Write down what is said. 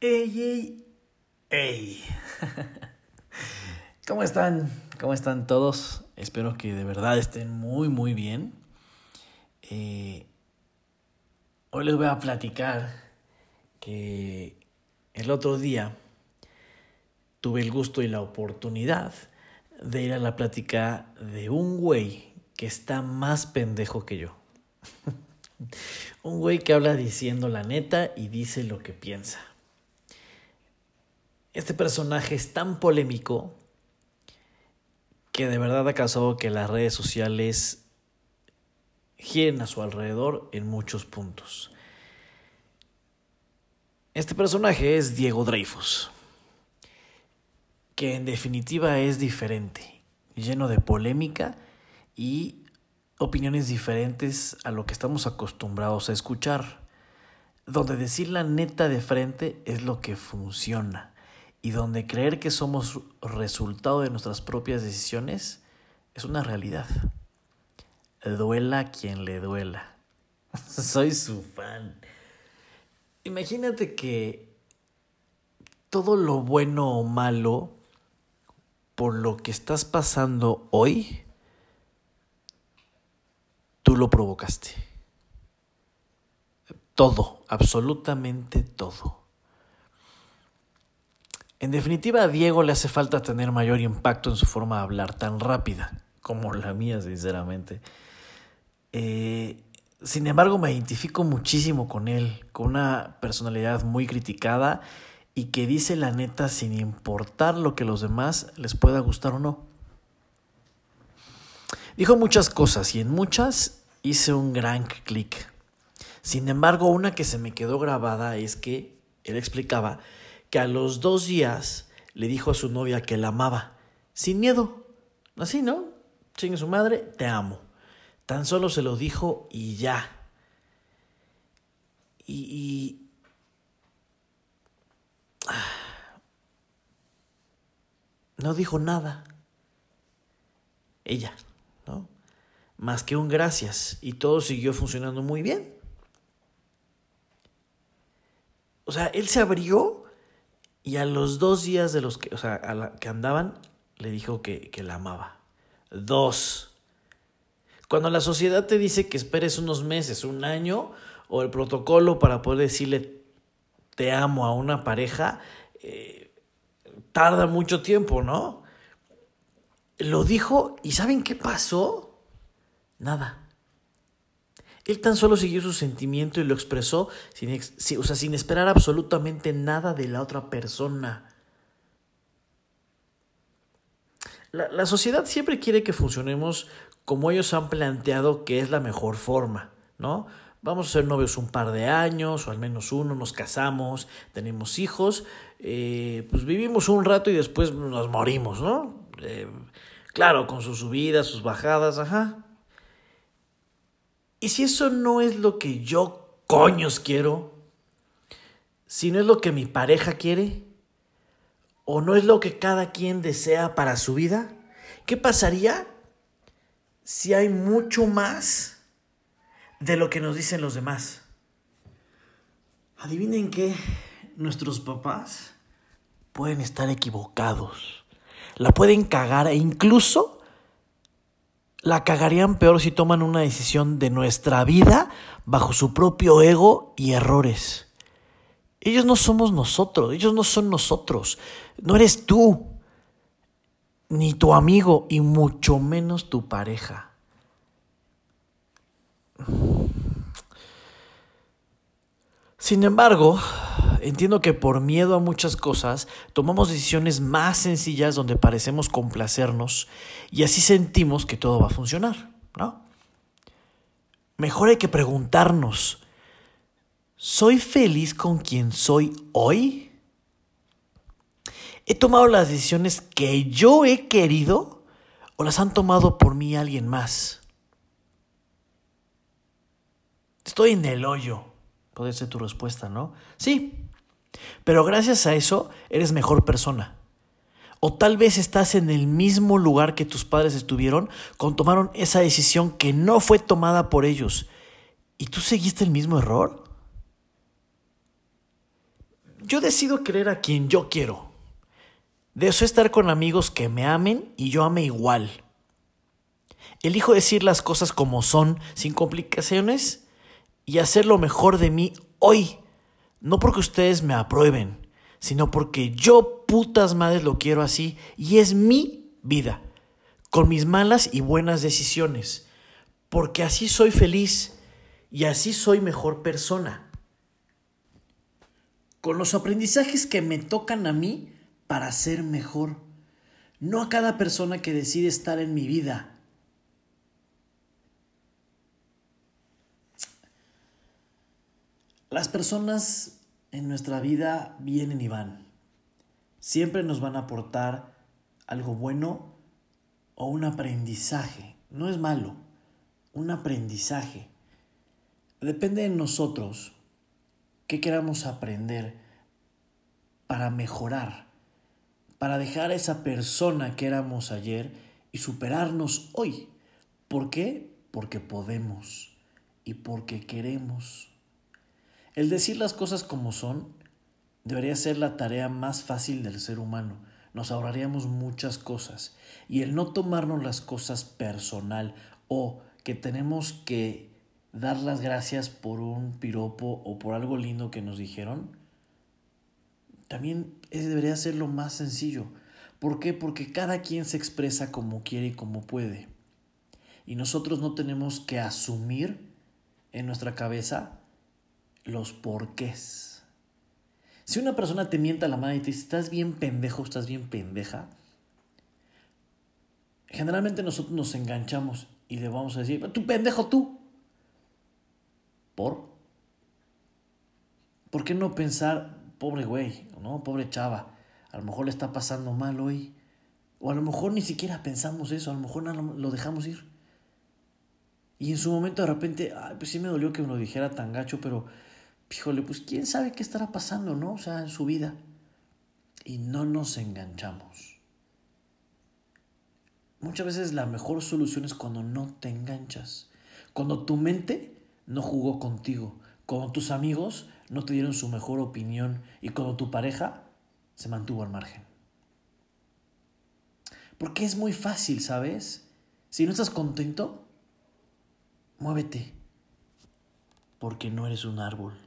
Ey, ey, ey. ¿Cómo están? ¿Cómo están todos? Espero que de verdad estén muy, muy bien. Eh, hoy les voy a platicar que el otro día tuve el gusto y la oportunidad de ir a la plática de un güey que está más pendejo que yo. un güey que habla diciendo la neta y dice lo que piensa. Este personaje es tan polémico que de verdad ha causado que las redes sociales giren a su alrededor en muchos puntos. Este personaje es Diego Dreyfus, que en definitiva es diferente, lleno de polémica y opiniones diferentes a lo que estamos acostumbrados a escuchar, donde decir la neta de frente es lo que funciona y donde creer que somos resultado de nuestras propias decisiones es una realidad. Duela quien le duela. Soy su fan. Imagínate que todo lo bueno o malo por lo que estás pasando hoy, tú lo provocaste. Todo, absolutamente todo. En definitiva, a Diego le hace falta tener mayor impacto en su forma de hablar tan rápida como la mía, sinceramente. Eh, sin embargo, me identifico muchísimo con él, con una personalidad muy criticada y que dice la neta sin importar lo que los demás les pueda gustar o no. Dijo muchas cosas y en muchas hice un gran clic. Sin embargo, una que se me quedó grabada es que él explicaba que a los dos días le dijo a su novia que la amaba, sin miedo. Así, ¿no? Chingue su madre, te amo. Tan solo se lo dijo y ya. Y... y... No dijo nada. Ella, ¿no? Más que un gracias. Y todo siguió funcionando muy bien. O sea, él se abrió y a los dos días de los que, o sea, que andaban, le dijo que, que la amaba. Dos. Cuando la sociedad te dice que esperes unos meses, un año, o el protocolo para poder decirle te amo a una pareja, eh, tarda mucho tiempo, ¿no? Lo dijo y ¿saben qué pasó? Nada. Él tan solo siguió su sentimiento y lo expresó sin, o sea, sin esperar absolutamente nada de la otra persona. La, la sociedad siempre quiere que funcionemos como ellos han planteado que es la mejor forma, ¿no? Vamos a ser novios un par de años, o al menos uno, nos casamos, tenemos hijos, eh, pues vivimos un rato y después nos morimos, ¿no? Eh, claro, con sus subidas, sus bajadas, ajá. Y si eso no es lo que yo coños quiero, si no es lo que mi pareja quiere, o no es lo que cada quien desea para su vida, ¿qué pasaría si hay mucho más de lo que nos dicen los demás? Adivinen qué, nuestros papás pueden estar equivocados, la pueden cagar e incluso la cagarían peor si toman una decisión de nuestra vida bajo su propio ego y errores. Ellos no somos nosotros, ellos no son nosotros, no eres tú, ni tu amigo, y mucho menos tu pareja. Sin embargo, entiendo que por miedo a muchas cosas tomamos decisiones más sencillas donde parecemos complacernos y así sentimos que todo va a funcionar, ¿no? Mejor hay que preguntarnos, ¿soy feliz con quien soy hoy? ¿He tomado las decisiones que yo he querido o las han tomado por mí alguien más? Estoy en el hoyo. Puede ser tu respuesta, ¿no? Sí, pero gracias a eso eres mejor persona. O tal vez estás en el mismo lugar que tus padres estuvieron cuando tomaron esa decisión que no fue tomada por ellos. ¿Y tú seguiste el mismo error? Yo decido querer a quien yo quiero. Deseo estar con amigos que me amen y yo ame igual. Elijo decir las cosas como son, sin complicaciones, y hacer lo mejor de mí hoy. No porque ustedes me aprueben, sino porque yo, putas madres, lo quiero así y es mi vida, con mis malas y buenas decisiones, porque así soy feliz y así soy mejor persona. Con los aprendizajes que me tocan a mí para ser mejor, no a cada persona que decide estar en mi vida Las personas en nuestra vida vienen y van. Siempre nos van a aportar algo bueno o un aprendizaje. No es malo, un aprendizaje. Depende de nosotros qué queramos aprender para mejorar, para dejar a esa persona que éramos ayer y superarnos hoy. ¿Por qué? Porque podemos y porque queremos. El decir las cosas como son debería ser la tarea más fácil del ser humano. Nos ahorraríamos muchas cosas. Y el no tomarnos las cosas personal o que tenemos que dar las gracias por un piropo o por algo lindo que nos dijeron, también debería ser lo más sencillo. ¿Por qué? Porque cada quien se expresa como quiere y como puede. Y nosotros no tenemos que asumir en nuestra cabeza los porqués. Si una persona te mienta la madre y te dice, estás bien pendejo, estás bien pendeja, generalmente nosotros nos enganchamos y le vamos a decir, tú pendejo tú. ¿Por? ¿Por qué no pensar, pobre güey, ¿no? Pobre chava, a lo mejor le está pasando mal hoy. O a lo mejor ni siquiera pensamos eso, a lo mejor lo dejamos ir. Y en su momento de repente, pues sí me dolió que me lo dijera tan gacho, pero híjole, pues quién sabe qué estará pasando, ¿no? O sea, en su vida. Y no nos enganchamos. Muchas veces la mejor solución es cuando no te enganchas. Cuando tu mente no jugó contigo. Cuando tus amigos no te dieron su mejor opinión. Y cuando tu pareja se mantuvo al margen. Porque es muy fácil, ¿sabes? Si no estás contento, muévete. Porque no eres un árbol.